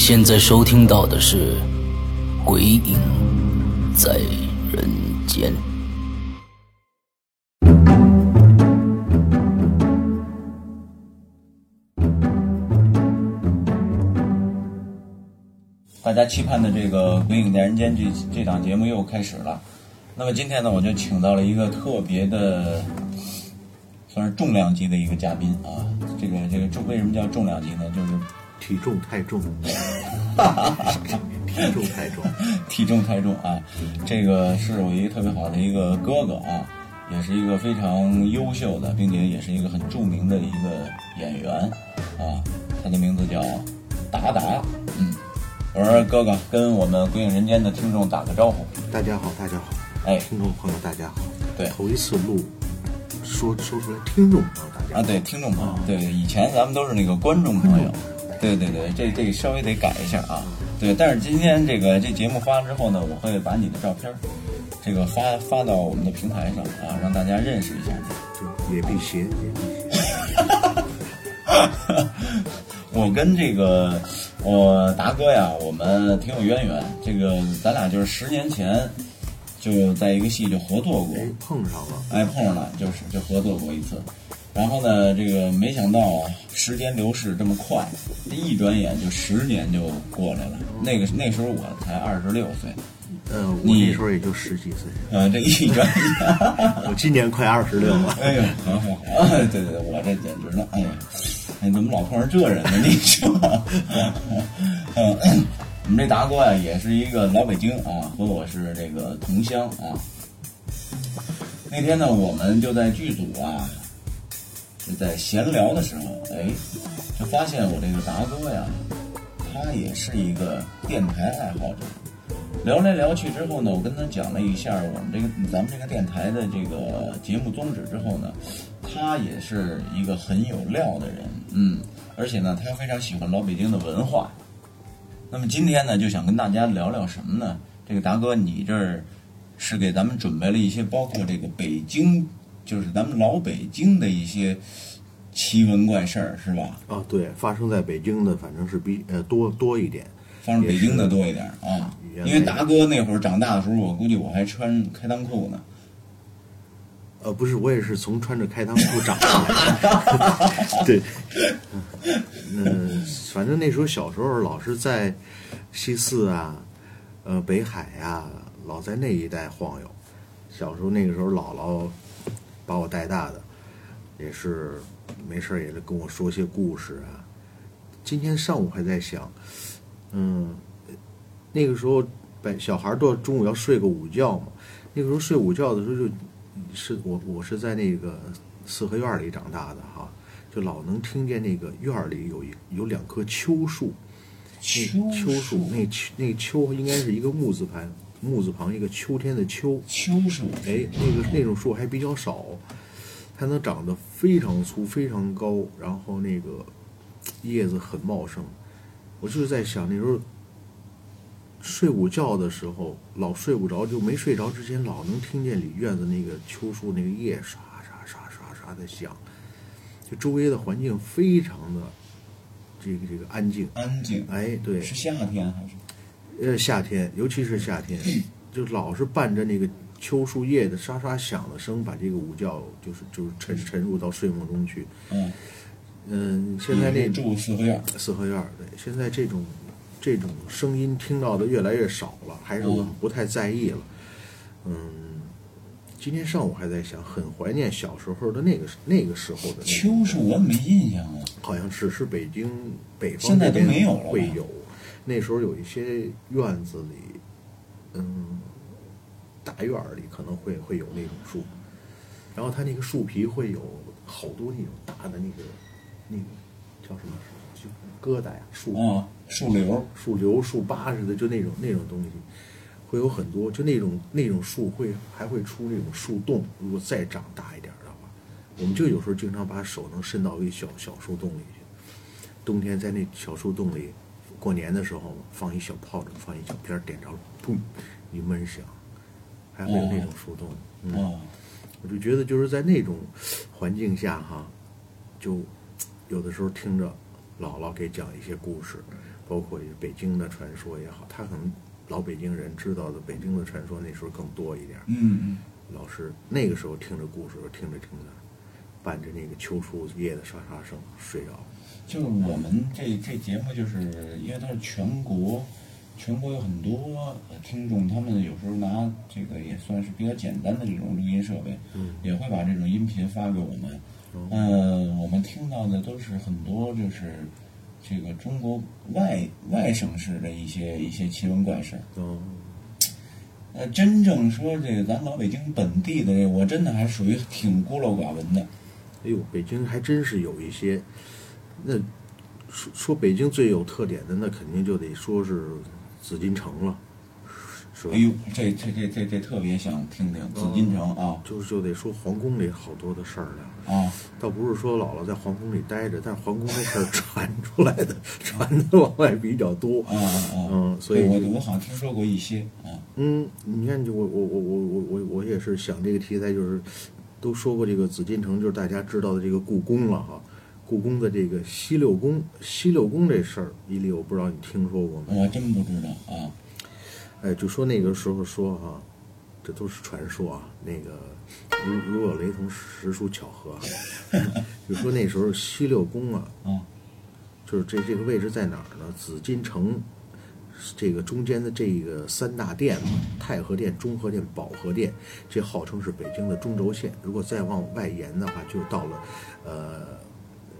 现在收听到的是《鬼影在人间》。大家期盼的这个《鬼影在人间》这这档节目又开始了。那么今天呢，我就请到了一个特别的，算是重量级的一个嘉宾啊。这个这个重为什么叫重量级呢？就是体重太重，体重太重，体重太重啊。这个是我一个特别好的一个哥哥啊，也是一个非常优秀的，并且也是一个很著名的一个演员啊。他的名字叫达达，嗯。我说哥哥，跟我们《鬼影人间》的听众打个招呼。大家好，大家好，哎，听众朋友大家好，对头一次录，说说出来，听众朋友大家啊，对，听众朋友，对，以前咱们都是那个观众朋友，对对对，这这个稍微得改一下啊，对，但是今天这个这节目发了之后呢，我会把你的照片儿，这个发发到我们的平台上啊，让大家认识一下你。对也辟邪，也辟邪，我跟这个我达哥呀，我们挺有渊源，这个咱俩就是十年前就在一个戏就合作过，哎，碰上了，哎，碰上了，就是就合作过一次。然后呢，这个没想到啊，时间流逝这么快，这一转眼就十年就过来了。那个那时候我才二十六岁，呃，我你那时候也就十几岁，呃，这一转眼，我今年快二十六了，哎呦，好好好，哎，对对对，我这简直了，哎呀，哎，怎么老碰上这人呢？你说，嗯，我们这达哥呀，也是一个老北京啊，和我是这个同乡啊。那天呢，我们就在剧组啊，在闲聊的时候，哎，就发现我这个达哥呀，他也是一个电台爱好者。聊来聊去之后呢，我跟他讲了一下我们这个咱们这个电台的这个节目宗旨之后呢，他也是一个很有料的人，嗯，而且呢，他非常喜欢老北京的文化。那么今天呢，就想跟大家聊聊什么呢？这个达哥，你这儿是给咱们准备了一些包括这个北京，就是咱们老北京的一些奇闻怪事儿，是吧？啊，对，发生在北京的反正是比呃多多一点，发生北京的多一点啊，因为达哥那会儿长大的时候，我估计我还穿开裆裤呢。呃，不是，我也是从穿着开裆裤长大的，对，嗯，反正那时候小时候老是在西四啊，呃，北海呀、老在那一带晃悠。小时候那个时候，姥姥把我带大的，也是没事也是跟我说些故事啊。今天上午还在想，嗯，那个时候本小孩儿都中午要睡个午觉嘛，那个时候睡午觉的时候就。是我我是在那个四合院里长大的哈，就老能听见那个院里有一有两棵秋树，那秋树那秋那秋应该是一个木字旁木字旁一个秋天的秋，秋树，哎，那个那种树还比较少，它能长得非常粗非常高，然后那个叶子很茂盛。我就是在想那时候睡午觉的时候，老睡不着，就没睡着之前，老能听见里院子那个秋树那个叶沙沙沙沙沙的响，就周围的环境非常的这个这个安静。安静。哎，对，是夏天还是？呃，夏天，尤其是夏天，就老是伴着那个秋树叶的沙沙响的声，把这个午觉就是就是沉沉入到睡梦中去。嗯，嗯，现在那住四合院，四合院儿，对，现在这种这种声音听到的越来越少了，还是我们不太在意了。嗯，今天上午还在想，很怀念小时候的那个那个时候的那个秋树我没印象了。好像是是北京北方现在都没有了会有，那时候有一些院子里，嗯，大院儿里可能会会有那种树，然后它那个树皮会有好多那种大的那个那个叫什么就疙瘩呀树啊，树瘤，树瘤、树疤似的，就那种那种东西，会有很多，就那种那种树会还会出那种树洞。如果再长大一点的话，我们就有时候经常把手能伸到一小小树洞里去。冬天在那小树洞里，过年的时候放一小炮仗，放一小片儿，点着了，砰，一闷响，还会有那种树洞。嗯，哦，我就觉得就是在那种环境下哈，就有的时候听着姥姥给讲一些故事，包括北京的传说也好，他可能老北京人知道的北京的传说那时候更多一点儿。嗯嗯，老师那个时候听着故事，听着听着，伴着那个秋树叶的沙沙声睡着。就是我们这这节目，就是因为它是全国，全国有很多呃听众，他们有时候拿这个也算是比较简单的这种录音设备，嗯也会把这种音频发给我们。嗯、我们听到的都是很多就是这个中国外外省市的一些一些奇闻怪事。哦，呃，真正说这个咱老北京本地的这，我真的还属于挺孤陋寡闻的。哎呦，北京还真是有一些，那说说北京最有特点的，那肯定就得说是紫禁城了，是吧？哎呦，这这这这这特别想听听紫禁城啊就就得说皇宫里好多的事儿了。啊！倒不是说姥姥在皇宫里待着，但是皇宫这事儿传出来的，传的往外比较多。啊啊！嗯所以我我好像听说过一些啊。嗯，你看，就我我我我我我我也是想这个题材，就是都说过这个紫禁城，就是大家知道的这个故宫了哈。故宫的这个西六宫，西六宫这事儿，伊利，我不知道你听说过没？我真不知道啊。哎，就说那个时候说哈、这都是传说啊。那个如如有雷同，实属巧合啊。就说那时候西六宫啊，啊就是这这个位置在哪儿呢？紫禁城这个中间的这个三大殿嘛，太和殿、中和殿、保和殿，这号称是北京的中轴线。如果再往外延的话，就到了呃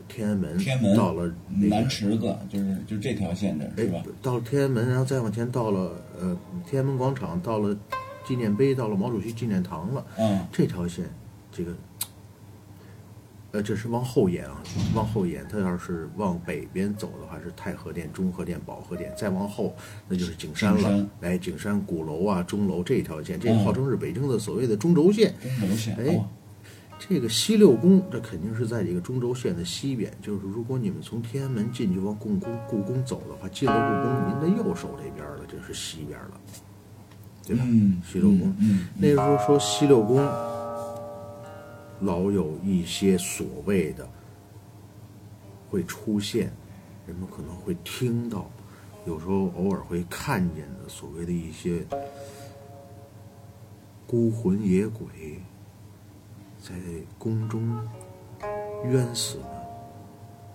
天安门，天安门到了那个南池子就是就这条线这儿哎是吧？，到了天安门，然后再往前到了呃天安门广场，到了纪念碑，到了毛主席纪念堂了。嗯这条线，这个，呃，这是往后延啊，往后延。它要是往北边走的话，是太和殿、中和殿、保和殿，再往后那就是景山了景山。哎，景山鼓楼啊、钟楼这一条线，这号称是北京的所谓的中轴线。中轴线哎哦这个西六宫，这肯定是在这个中轴线的西边。就是如果你们从天安门进去往故宫故宫走的话，进了故宫，您的右手这边了，就是西边了，对吧？嗯西六宫。嗯那时候说西六宫老有一些所谓的会出现，人们可能会听到，有时候偶尔会看见的所谓的一些孤魂野鬼，在宫中冤死的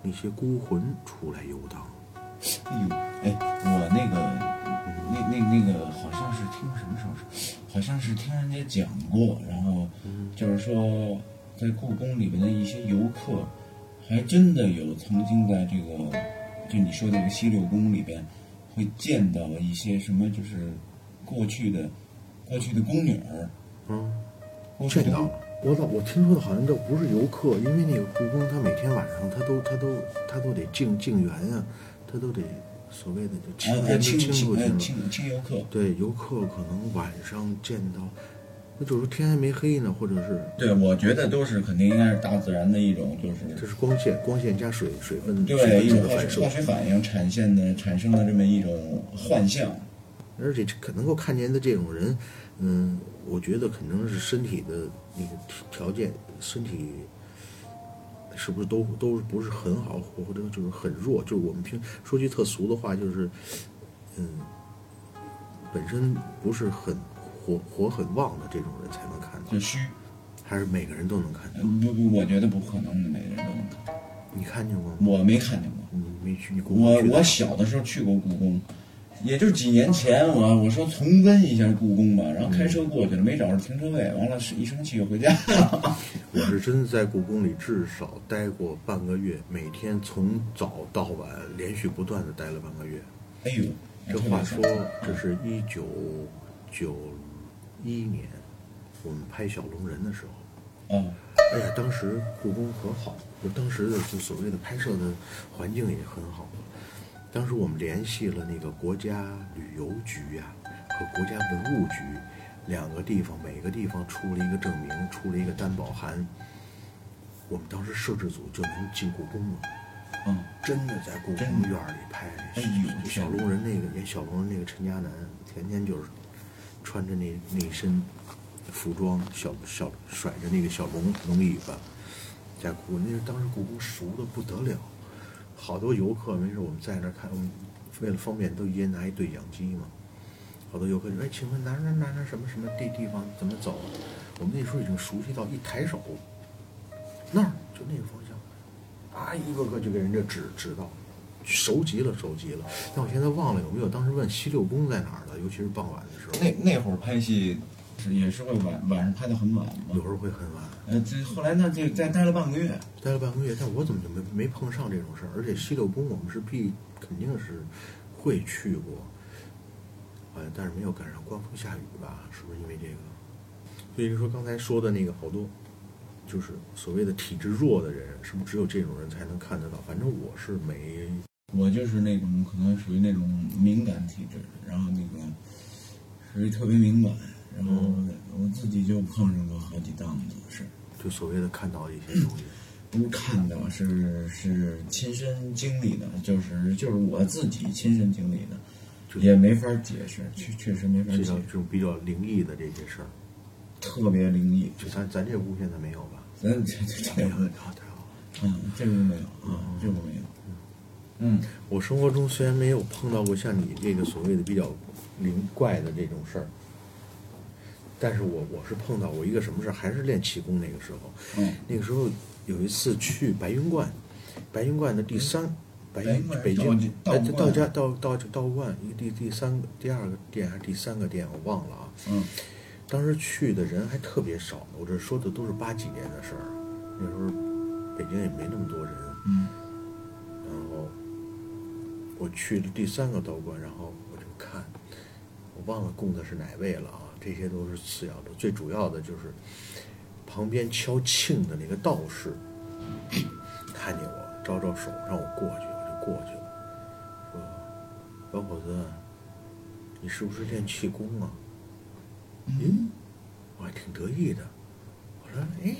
那些孤魂出来游荡。哎呦，哎，我那个，那那那个好像是听什么时候是，好像是听人家讲过，然后就是说，在故宫里边的一些游客，还真的有曾经在这个，就你说的这个西六宫里边，会见到一些什么，就是过去的过去的宫女儿，嗯，见到了。我倒我听说的好像这不是游客，因为那个故宫，他每天晚上他都他都他都得敬敬园啊，他都得所谓的就啊清清清哎都清出去了。清清游客，对，游客可能晚上见到，那就是天还没黑呢，或者是对，我觉得都是肯定应该是大自然的一种，就是这是光线，光线加水水分水对一分子的反射种化学化，学反应产现的产生的这么一种幻象。而且可能够看见的这种人，嗯，我觉得可能是身体的那个条件，身体是不是都都不是很好，或或者就是很弱？就是我们平说句特俗的话，就是嗯，本身不是很火火很旺的这种人才能看到很，虚，还是每个人都能看见？不不，我觉得不可能每个人都能看。你看见过吗？我没看见过。你没去，你故宫我我小的时候去过故宫，也就是几年前，我我说重温一下故宫吧，然后开车过去了，没找着停车位，完了一生气就回家了。我是真的在故宫里至少待过半个月，每天从早到晚连续不断的待了半个月。哎呦，这话说，这是一九九一年我们拍《小龙人》的时候。嗯，哎呀，当时故宫可好，就当时的就所谓的拍摄的环境也很好。当时我们联系了那个国家旅游局呀、和国家文物局两个地方，每个地方出了一个证明，出了一个担保函，我们当时摄制组就能进故宫了。嗯，真的在故宫院里拍小龙人那个演小龙人那个陈嘉楠，天天就是穿着那那身服装，小小甩着那个小龙龙尾巴，在故宫那是当时故宫熟的不得了，好多游客没事我们在那看，为了方便都一人拿一对讲机嘛，好多游客说哎，请问哪哪哪哪什么什么地地方怎么走？我们那时候已经熟悉到一抬手，那儿就那个方向，啊，一个个就给人家指指到，熟极了，熟极了。但我现在忘了有没有当时问西六宫在哪儿了，尤其是傍晚的时候，那那会儿拍戏是也是会晚晚上拍的很晚嘛。有时候会很晚。呃，这后来呢，这再待了半个月。待了半个月，但我怎么就没没碰上这种事儿？而且西六宫我们是必肯定是会去过，好像但是没有赶上刮风下雨吧？是不是因为这个？所以说刚才说的那个好多，就是所谓的体质弱的人，是不是只有这种人才能看得到？反正我是没，我就是那种可能属于那种敏感体质，然后那个属于特别敏感，然后我自己就碰上过好几档子事儿。就所谓的看到一些东西。不是看到，是是亲身经历的，就是就是我自己亲身经历的，也没法解释，确确实没法解释这种比较灵异的这些事儿，特别灵异。就咱咱这屋现在没有吧？咱这这这个，没有啊，太好了。嗯，这屋没有啊，这屋没有。嗯，我生活中虽然没有碰到过像你这个所谓的比较灵怪的这种事儿，但是我我是碰到过一个什么事儿，还是练气功那个时候。嗯那个时候有一次去白云观，白云观的第三，白云白云北京道呃道家道道道观一个第第三个第二个店还是第三个店我忘了啊。嗯当时去的人还特别少，我这说的都是八几年的事儿，那时候北京也没那么多人。嗯然后我去了第三个道观，然后我就看，我忘了供的是哪位了啊，这些都是次要的，最主要的就是旁边敲磬的那个道士看见我，招招手让我过去，我就过去了，说：“小伙子，你是不是练气功啊？”嗯，我还挺得意的，我说：“哎，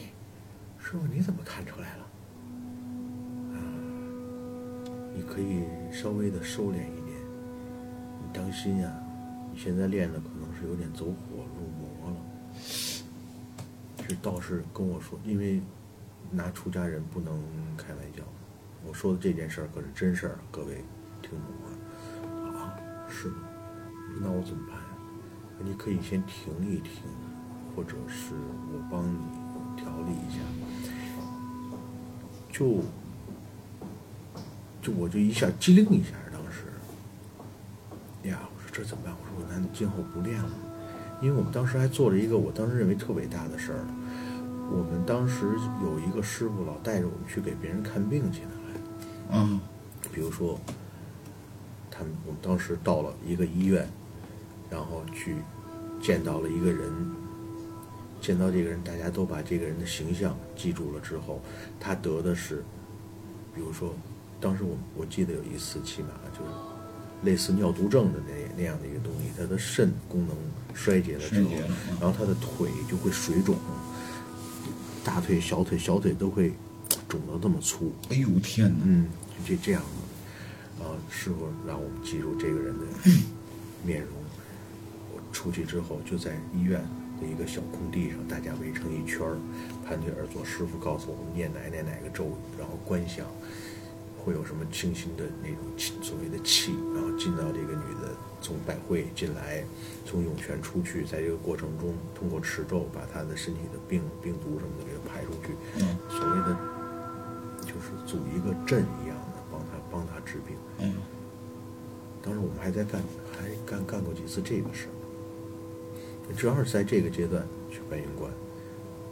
师傅你怎么看出来了？”可以稍微的收敛一点，你当心呀、你现在练的可能是有点走火入魔了。这道士跟我说，因为拿出家人不能开玩笑，我说的这件事儿可是真事儿，各位听懂吗？啊，是吗？那我怎么办呀？你可以先停一停，或者是我帮你调理一下，就就我就一下机灵一下，当时，呀，我说这怎么办？我说我难道今后不练了？因为我们当时还做了一个我当时认为特伟大的事儿，我们当时有一个师傅老带着我们去给别人看病去呢，嗯比如说，他们我们当时到了一个医院，然后去见到了一个人，见到这个人，大家都把这个人的形象记住了之后，他得的是，比如说，当时我我记得有一次骑马就是类似尿毒症的那那样的一个东西，他的肾功能衰竭了之后然后他的腿就会水肿，大腿、小腿、小腿都会肿得这么粗，哎呦天哪！嗯，就这这样的，啊，师傅让我们记住这个人的面容。我出去之后，就在医院的一个小空地上，大家围成一圈儿，盘腿而坐。师傅告诉我们念哪哪哪个咒语，然后观想会有什么清新的那种气所谓的气，然后进到这个女的从百会进来，从涌泉出去，在这个过程中通过持咒把她的身体的病病毒什么的给它排出去。嗯所谓的就是组一个阵一样的，帮她帮她治病。嗯当时我们还在干，还干干过几次这个事儿。正好是在这个阶段去白云观，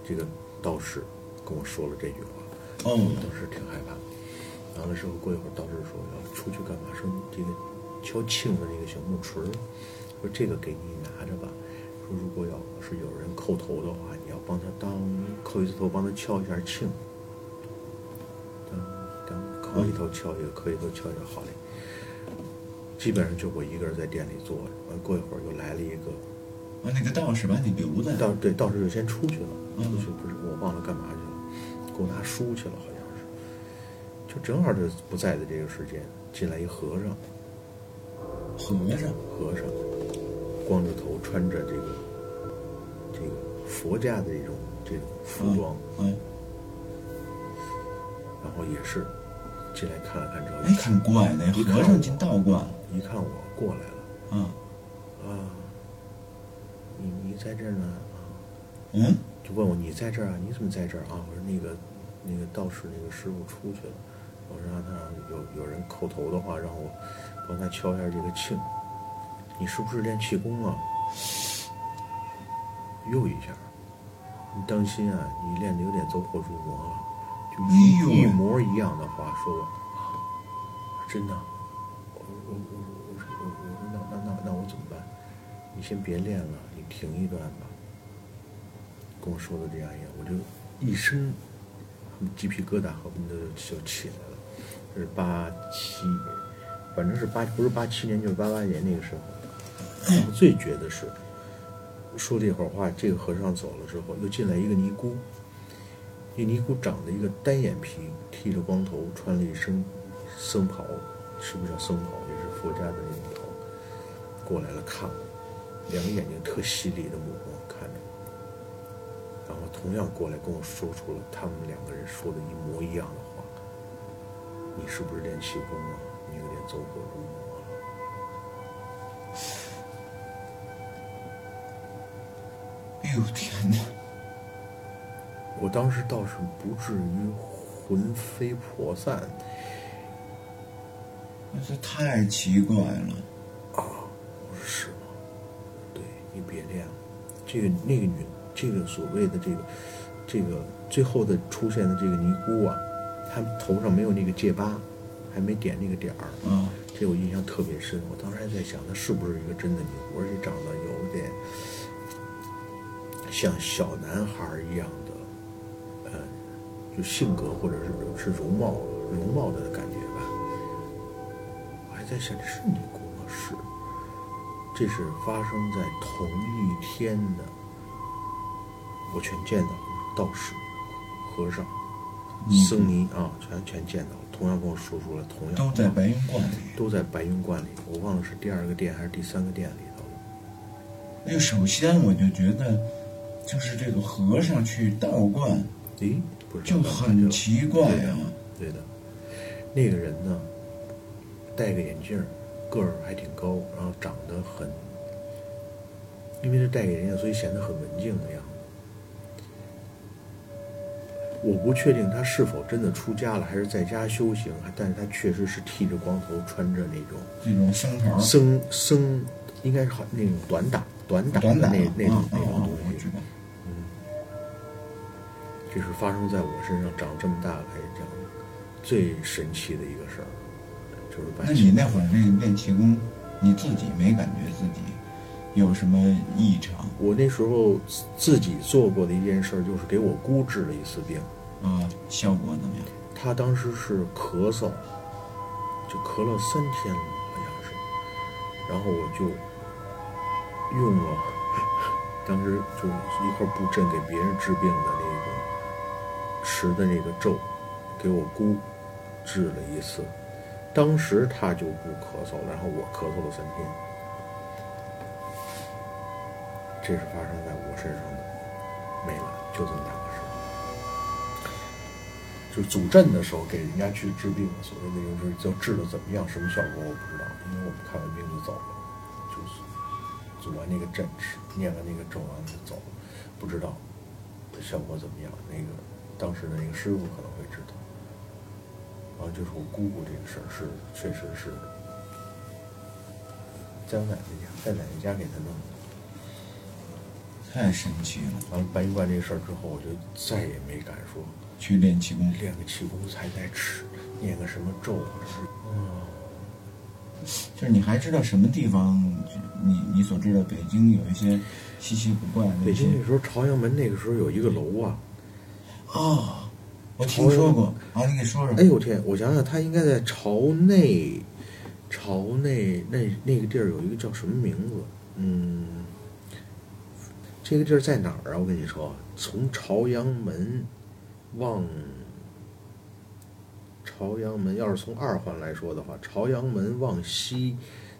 这个道士跟我说了这句话，我当时挺害怕。完了之后，过一会儿道士说要出去干嘛？说你这个敲磬的那个小木锤儿，说这个给你拿着吧。说如果要是有人叩头的话，你要帮他当叩一次头，帮他敲一下磬。当当磕一头敲一个，磕一头敲一个，好嘞。基本上就我一个人在店里坐着，完过一会儿又来了一个啊，那个道士把你留在道对道士就先出去了，嗯出去不是我忘了干嘛去了，给我拿书去了，好像是。就正好这不在的这个时间，进来一和尚，和尚。和尚光着头，穿着这个这个佛家的一种这种服装，嗯，然后也是进来看了看之后，哎，挺怪的，和尚进道观。一看我过来了啊，啊，你你在这儿呢啊，嗯，就问我你在这儿啊？你怎么在这儿啊？我说那个那个道士那个师傅出去了，我说让他有有人叩头的话，让我帮他敲一下这个磬。你是不是练气功啊？又一下，你当心啊，你练的有点走火入魔了。就一、模一样的话说我，啊真的，我我我我说我我说那那那那我怎么办？你先别练了，你停一段吧。跟我说的这样一样，我就一身鸡皮疙瘩恨不得就起来了。是八七，反正是八不是八七年就是八八年那个时候。我最绝的是，说这会儿话，这个和尚走了之后，又进来一个尼姑。这尼姑长得一个单眼皮，剃着光头，穿了一身僧袍，是不是叫僧袍？也是佛家的那种袍。过来了看我，两个眼睛特犀利的目光看着，然后同样过来跟我说出了他们两个人说的一模一样的话：“你是不是练气功啊？你有点走火入魔了。”哎呦天哪！我当时倒是不至于魂飞魄散，这太奇怪了。我说是吗？对你别练了，这个那个女，这个所谓的这个这个最后的出现的这个尼姑啊，她头上没有那个戒疤，还没点那个点儿，啊，这我印象特别深。我当时还在想，他是不是一个真的尼姑，而且长得有点像小男孩儿一样的，呃，就性格或者是是容貌容貌的感觉吧。我还在想，这是尼姑吗？是。这是发生在同一天的，我全见到了，道士、和尚、僧尼啊，全全见到了。同样跟我说出了同样都在白云观里。都在白云观里，我忘了是第二个店还是第三个店里头了。那个，首先我就觉得，就是这个和尚去道观咦，不是就很奇怪啊。对的，那个人呢，戴个眼镜，个儿还挺高，然后长得很，因为是戴个眼镜，所以显得很文静的样我不确定他是否真的出家了，还是在家修行，但是他确实是剃着光头，穿着那种那种僧袍，僧僧，应该是好那种短打短打的那那种那种东西我知。道。这是发生在我身上长这么大来讲最神奇的一个事儿，就是把那你那会儿那练气功，你自己没感觉自己有什么异常我那时候自自己做过的一件事儿，就是给我姑治了一次病。啊？效果怎么样？她当时是咳嗽，就咳了三天了，好像是。然后我就用了，当时就一块布阵给别人治病的那个持的那个咒，给我姑治了一次。当时她就不咳嗽，然后我咳嗽了三天。这是发生在我身上的，没了，就这么两个事儿。就组阵的时候给人家去治病，所谓那种就是叫治的怎么样，什么效果我不知道，因为我们看完病就走了，就是组完那个阵念完那个咒完了就走了，不知道效果怎么样。那个当时的那个师傅可能会知道。然后就是我姑姑这个事儿是确实是在我奶奶家，在奶奶家给她弄的。太神奇了！完了搬运完这事儿之后，我就再也没敢说去练气功，练个气功才在吃，念个什么咒，嗯，就是你还知道什么地方？你你所知道北京有一些稀奇古怪的北京那时候朝阳门那个时候有一个楼啊，啊，我听说过啊，你给说说。哎呦天，我想想，它应该在朝内，朝内那那个地儿有一个叫什么名字？嗯，这个地儿在哪儿啊？我跟你说，从朝阳门往朝阳门，要是从二环来说的话，朝阳门往西，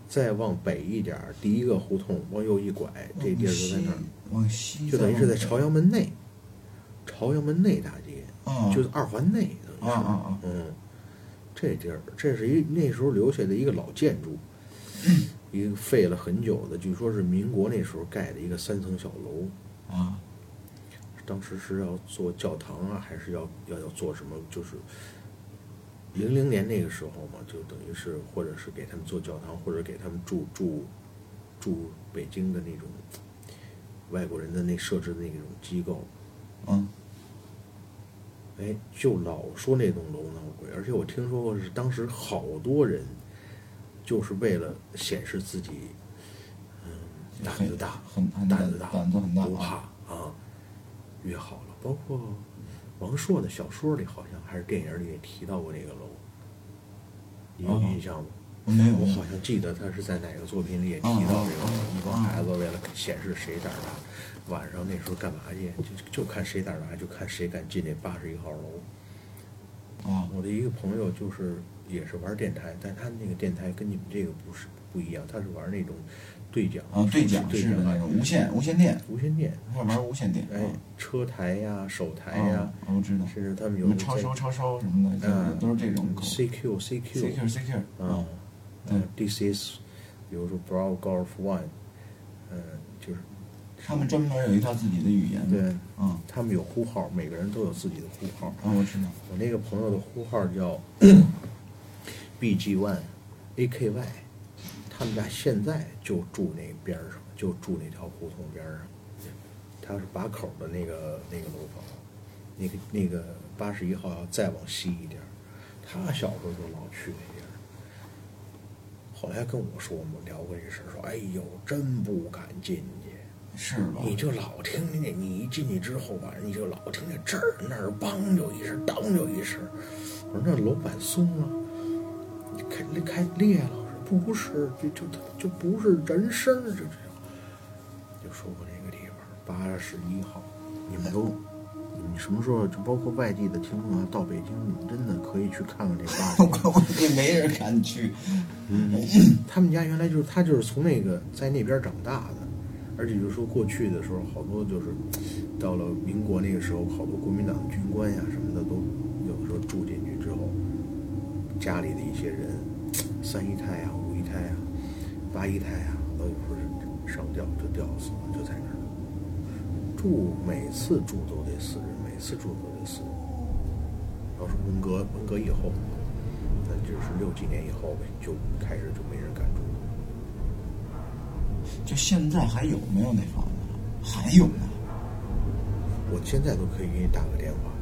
再往北一点儿，第一个胡同往右一拐，这地儿就在那儿，往西，就等于是在朝阳门内，朝阳门内大街。啊，就是二环内，等于是，嗯，这地儿，这是一那时候留下的一个老建筑，一个废了很久的，据说是民国那时候盖的一个三层小楼，啊，当时是要做教堂啊，还是要要要做什么？就是零零年那个时候嘛，就等于是或者是给他们做教堂，或者给他们住住住北京的那种外国人的那设置的那种机构，嗯，哎，就老说那栋楼闹鬼，而且我听说过是当时好多人，就是为了显示自己，嗯，胆子大，很很胆子大，胆子很大不怕啊，约好了。包括王朔的小说里，好像还是电影里也提到过那个楼，你有哦印象吗？没有，我好像记得他是在哪个作品里也提到这个，一帮孩子为了显示谁胆儿大，晚上那时候干嘛去？就就看谁胆儿大，就看谁敢进那八十一号楼。啊，我的一个朋友就是也是玩电台，但他那个电台跟你们这个不是不一样，他是玩那种对讲啊，对讲对讲式的那种无线无线电，无线电，他玩无线电，哎，车台呀、手台呀啊，，我知道，甚至他们有超收超收什么的，就是嗯都是这种 CQ CQ CQ CQ 啊啊，，嗯，This is，比如说 Bravo Golf One，嗯，就是他们专门有一套自己的语言，对，嗯，他们有呼号，每个人都有自己的呼号。啊，我知道，我那个朋友的呼号叫 BG One AKY，他们家现在就住那边儿上，就住那条胡同边上。他是把口的那个那个楼房，那个那个八十一号要再往西一点儿，他小时候就老去那地儿。后来跟我说，我们聊过这事儿，说：“哎呦，真不敢进去。”是吧？你就老听见你一进去之后吧，你就老听见这儿那儿梆就一声，当就一声。我说那楼板松了，开开裂了。不是，就就就不是人声儿，这样就说过这个地方八十一号，你们都。你什么时候就包括外地的听众啊，到北京，你们真的可以去看看这八号。我也没人敢去，嗯，他们家原来就是他就是从那个在那边长大的，而且就是说过去的时候，好多就是到了民国那个时候，好多国民党军官呀什么的都有的时候住进去之后，家里的一些人，三姨太啊、五姨太啊、八姨太啊，都有时候是上吊就吊死了，就在那儿住，每次住都得死人，每次住都得死人。要是文革文革以后，那就是六几年以后呗，就开始就没人敢住。就现在还有没有那房子？还有呢，我现在都可以给你打个电话，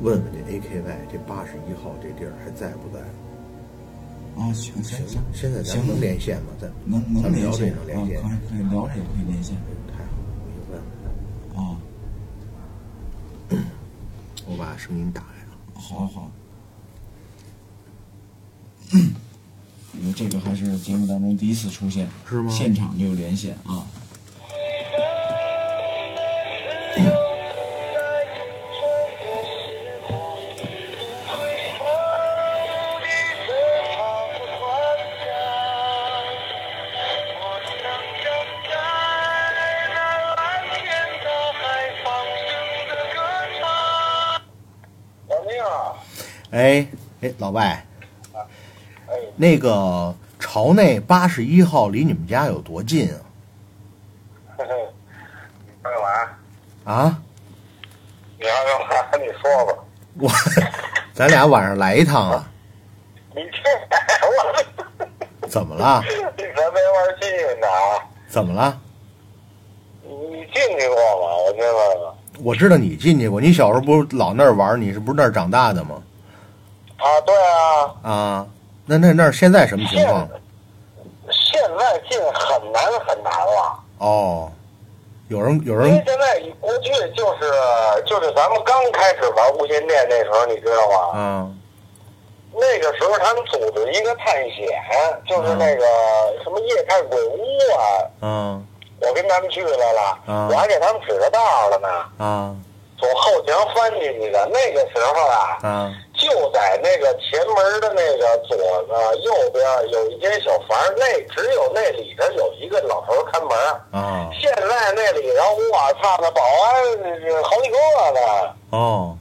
问问这 AKY 这八十一号这地儿还在不在？啊，行行行，现在咱们能连线吗？咱能能连线啊，能连线，可以可以聊着也可以连线太好了，我就问问啊，我把声音打开了。好好。因为这个还是节目当中第一次出现，是吗现场就连线啊。哎哎，老外，哎，那个朝内八十一号离你们家有多近啊？嘿嘿，你干嘛？啊，你要干嘛？你说吧。我咱俩晚上来一趟啊？你这我，怎么了？玩新鲜的啊！怎么了？你进去过吗？我先问问。我知道你进去过，你小时候不是老那儿玩，你是不是那儿长大的吗？啊，对啊，啊，那那那现在什么情现况？现在进很难很难了，哦，有人有人因为现在过去就是就是咱们刚开始玩无线电那时候，你知道吗？嗯那个时候他们组织一个探险，就是那个什么夜探鬼屋啊，嗯我跟他们去来了，嗯我还给他们指着道了呢，啊。从后墙翻进去的。那个时候啊，啊就在那个前门的那个左呃右边有一间小房，那只有那里头有一个老头看门。啊现在那里头，我操，那保安好几个呢，哦，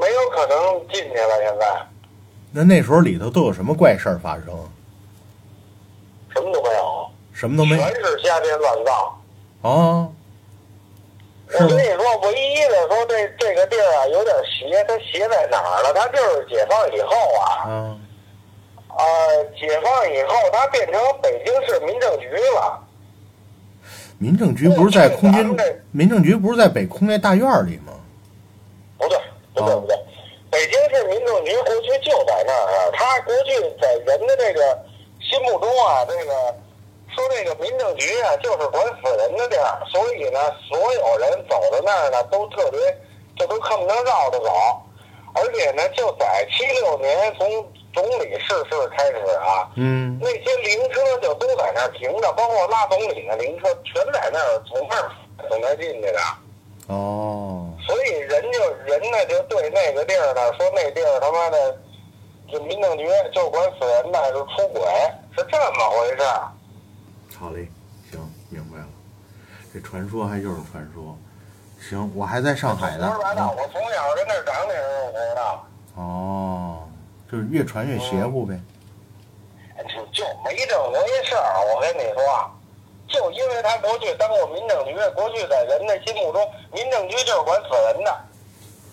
没有可能进去了。现在那那时候里头都有什么怪事儿发生？什么都没有，什么都没全是瞎编乱造。哦，我跟你说，唯一的说这这个地儿啊有点邪，它邪在哪儿了？它就是解放以后啊，啊呃，解放以后它变成北京市民政局了。民政局不是在空军？民政局不是在北空那大院里吗？不对，不对，哦不对，北京市民政局过去就在那儿啊。它过去在人的这个心目中啊，这个说这个民政局啊，就是管死人的地儿，所以呢，所有人走到那儿呢，都特别，就都恨不得绕着走。而且呢，就在七六年从总理逝世开始啊，嗯那些灵车就都在那儿停着，包括拉总理的灵车全在那儿从那儿从那儿进去的。哦所以人就人呢就对那个地儿呢说那地儿他妈的，这民政局就管死人的就出轨，是这么回事儿。好嘞，行，明白了。这传说还就是传说。行，我还在上海呢。胡说八道，嗯我从小跟那儿长那时候我不知道，哦，就是越传越邪乎呗。就就没这么回事儿。我跟你说，就因为他过去当过民政局，过去在人的心目中，民政局就是管死人的，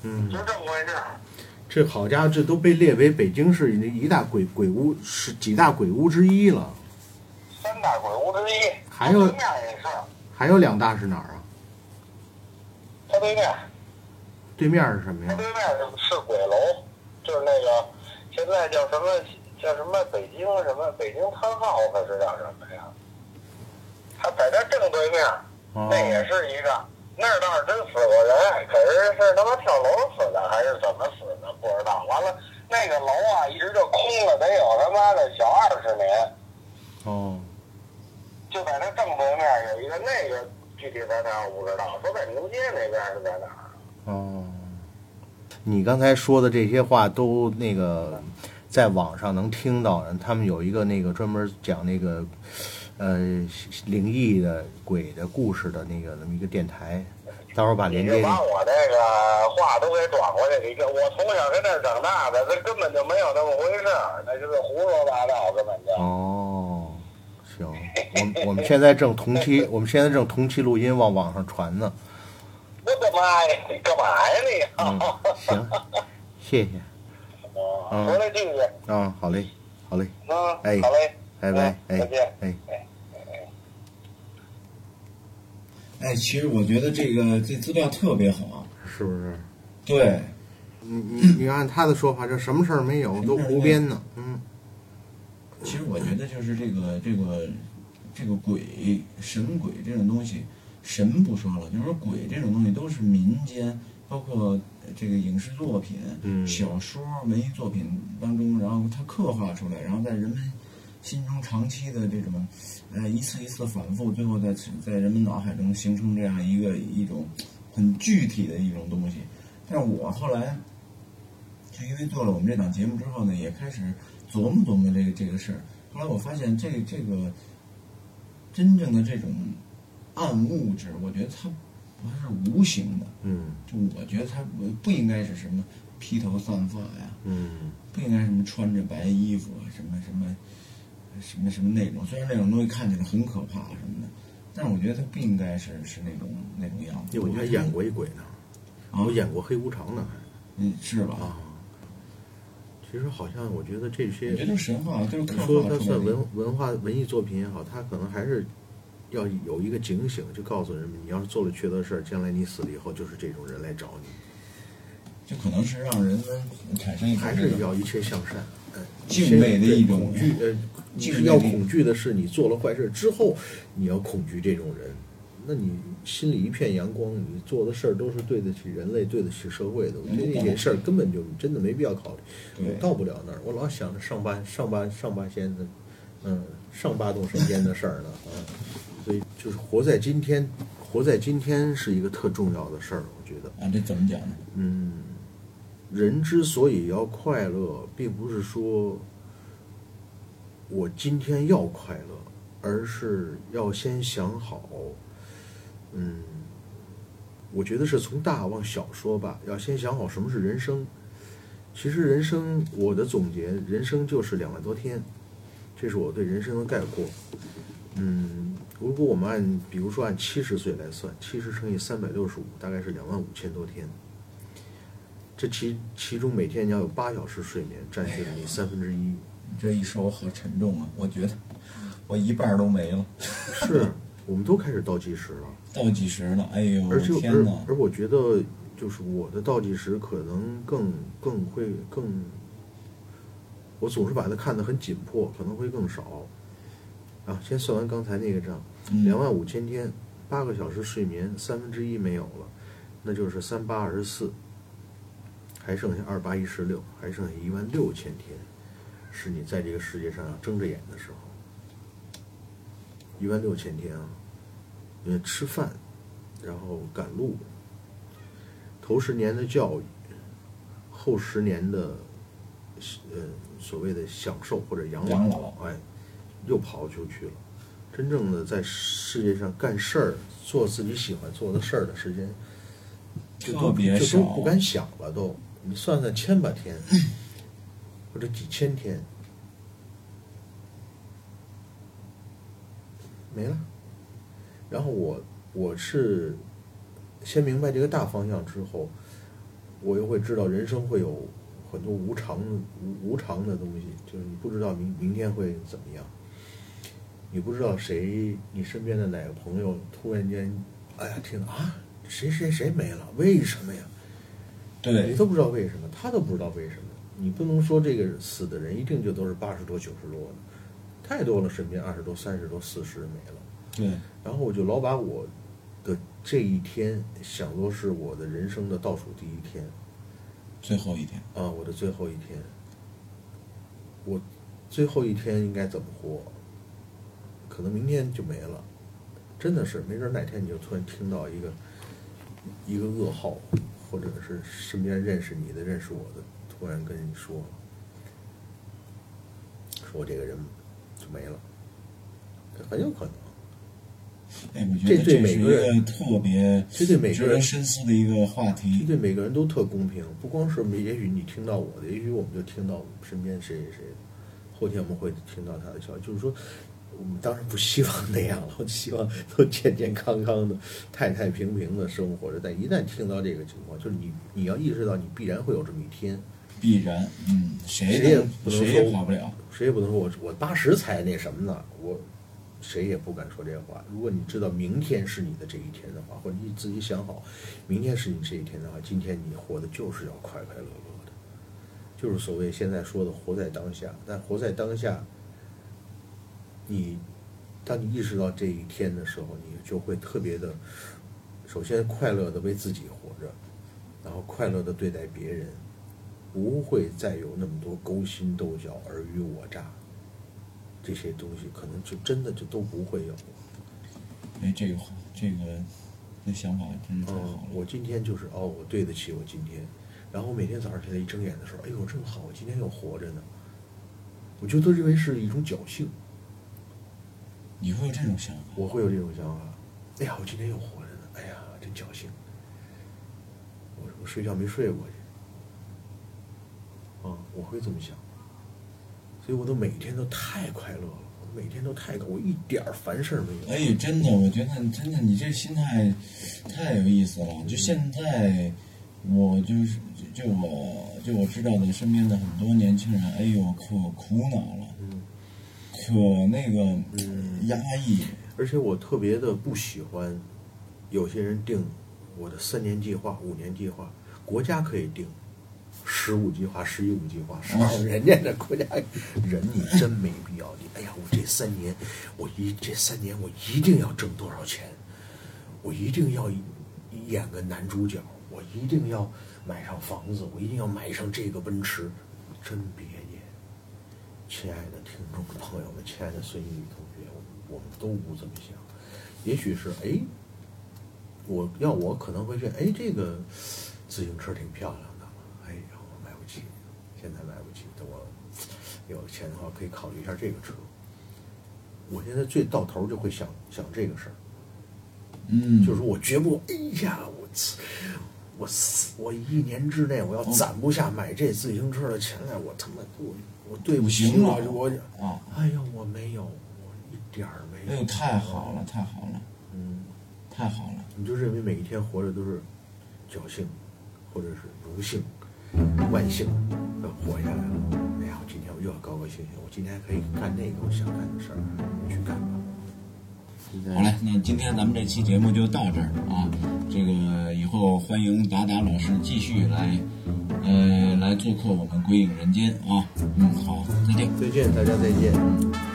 嗯就，这么回事儿。这好家伙，这都被列为北京市一大鬼鬼屋是几大鬼屋之一了。三大鬼屋之一，还有他对面也是，还有两大是哪儿啊？他对面。对面是什么呀？它对面是是鬼楼，就是那个现在叫什么叫什么北京什么北京摊号还是叫什么呀？它在这正对面，哦那也是一个，那儿倒是真死过人，可是是他妈跳楼死的还是怎么死的不知道。完了，那个楼啊一直就空了，得有他妈的小二十年，哦，就在那正对面有一个，那个具体在哪儿我不知道，说在牛街那边是在哪儿？哦，你刚才说的这些话都那个，在网上能听到，他们有一个那个专门讲那个，呃，灵异的鬼的故事的那个那么一个电台，到时候把连接给你就把我这个话都给转过去，我从小在那儿长大的，这根本就没有那么回事儿，那就是胡说八道，根本就。哦，行，我们我们现在正同期，我们现在正同期录音往网上传呢。我的妈呀！你干嘛呀你？嗯，行，谢谢。嗯回来继续。啊，好嘞，好嘞，嗯，哎好嘞，拜拜，哎嗯再见。哎。哎，其实我觉得这个这资料特别好，是不是？对，你你你按他的说法，这什么事儿没有，都胡编呢。嗯其实我觉得就是这个这个这个鬼神鬼这种东西，神不说了，就是说鬼这种东西都是民间，包括这个影视作品、嗯小说、文艺作品当中，然后它刻画出来，然后在人们心中长期的这种，呃，一次一次反复，最后在在人们脑海中形成这样一个一种很具体的一种东西。但是我后来就因为做了我们这档节目之后呢，也开始琢磨琢磨这个这个事儿。后来我发现这这个真正的这种暗物质，我觉得它它是无形的。嗯就我觉得它不不应该是什么披头散发呀，嗯不应该什么穿着白衣服啊，什么什么什么什么那种。虽然那种东西看起来很可怕什么的，但是我觉得它不应该是是那种那种样子。我还演过一鬼呢，啊我演过黑无常呢，还嗯，是吧？啊。其实好像我觉得这些，这都是神话，都是你说它算。文文化文艺作品也好，它可能还是要有一个警醒，就告诉人们，你要是做了缺德事儿，将来你死了以后就是这种人来找你，就可能是让人们产生一种还是要一切向善。哎，敬畏的一种恐惧，呃，你是要恐惧的是你做了坏事之后，你要恐惧这种人。那你心里一片阳光，你做的事儿都是对得起人类、对得起社会的。我觉得那些事儿根本就真的没必要考虑。我到不了那儿，我老想着上八上八上八仙的，嗯，上八洞神仙的事儿呢啊。所以就是活在今天，活在今天是一个特重要的事儿，我觉得。啊，这怎么讲呢？嗯，人之所以要快乐，并不是说我今天要快乐，而是要先想好。嗯，我觉得是从大往小说吧，要先想好什么是人生。其实人生，我的总结，人生就是两万多天，这是我对人生的概括。嗯，如果我们按，比如说按七十岁来算，七十乘以三百六十五，大概是两万五千多天。这其其中每天你要有八小时睡眠，占据了你三分之一。你这一说我好沉重啊！我觉得我一半儿都没了，是，我们都开始倒计时了。倒计时了。哎呦，而且而天哪！而我觉得，就是我的倒计时可能更更会更，我总是把它看得很紧迫，可能会更少。啊，先算完刚才那个账，嗯两万五千天，八个小时睡眠，三分之一没有了，那就是三八二十四，还剩下二八一十六，还剩下一万六千天，是你在这个世界上要睁着眼的时候。一万六千天啊，因为吃饭，然后赶路，头十年的教育，后十年的呃所谓的享受或者养老，哎，又跑出去了。真正的在世界上干事儿、做自己喜欢做的事儿的时间，就都特别少就都不敢想了都。你算算千把天，或者几千天，没了。然后我我是先明白这个大方向之后，我又会知道人生会有很多无常无无常的东西，就是你不知道明明天会怎么样，你不知道谁你身边的哪个朋友突然间，哎呀，听到啊谁谁谁没了，为什么呀？对你，都不知道为什么，他都不知道为什么。你不能说这个死的人一定就都是八十多、九十多的，太多了，身边二十多、三十多、四十没了。对，然后我就老把我的这一天想作是我的人生的倒数第一天最后一天，啊，我的最后一天。我最后一天应该怎么活？可能明天就没了，真的是没准哪天你就突然听到一个一个噩耗，或者是身边认识你的、认识我的，突然跟你说，说我这个人就没了，这很有可能。哎，我觉这对得这是一每个人特别这对每个人值得深思的一个话题这。对每个人都特公平，不光是也许你听到我的，也许我们就听到身边谁谁谁的，后天我们会听到他的消息。就是说，我们当然不希望那样了，我希望都健健康康的、太太平平的生活着。但一旦听到这个情况，就是你你要意识到你必然会有这么一天，必然，嗯，谁谁也不能谁也说跑不了。谁也不能说我我八十才那什么呢，我谁也不敢说这话。如果你知道明天是你的这一天的话，或者你自己想好，明天是你这一天的话，今天你活的就是要快快乐乐的，就是所谓现在说的活在当下。但活在当下，你当你意识到这一天的时候，你就会特别的，首先快乐的为自己活着，然后快乐的对待别人。不会再有那么多勾心斗角、尔虞我诈这些东西，可能就真的就都不会有。哎，这个这个那想法真是太好嗯了，。我今天就是哦，我对得起我今天，然后每天早上起来一睁眼的时候，哎呦，真好，我今天又活着呢。我就都认为是一种侥幸，你会有这种想法？我会有这种想法。哎呀，我今天又活着呢，哎呀，真侥幸。我我睡觉没睡过去，啊，我会这么想。所以我都每天都太快乐了，我每天都太高，我一点儿烦事儿没有。哎，真的，我觉得真的，你这心态太有意思了。就现在，我就是就就我就我知道的身边的很多年轻人，哎呦，可苦恼了，可那个嗯压抑，而且我特别的不喜欢有些人定我的三年计划、五年计划，国家可以定十五计划、十一五计划，是吧？人家的国家人你真没必要。你哎呀，我这三年，我一这三年我一定要挣多少钱，我一定要演个男主角，我一定要买上房子，我一定要买上这个奔驰，真别介。亲爱的听众朋友们，亲爱的孙一宇同学，我们都不这么想。也许是哎，我要我可能会觉得哎，这个自行车挺漂亮现在来不及，等我有了钱的话，可以考虑一下这个车。我现在最到头就会想想这个事儿，嗯，就是我绝不，哎呀，我操我死我一年之内我要攒不下买这自行车的钱来，我他妈我我对不起我我啊，哎呀，我没有，我一点儿没有。哎呦，太好了，太好了，嗯，太好了，你就认为每一天活着都是侥幸，或者是荣幸、万幸的活下来了。哎呀，我今天我又要高高兴兴，我今天还可以干那个我想干的事儿，我去干吧。好嘞，那今天咱们这期节目就到这儿啊。这个以后欢迎达达老师继续来，呃，来做客我们《归影人间》啊。嗯，好，再见。再见，大家再见。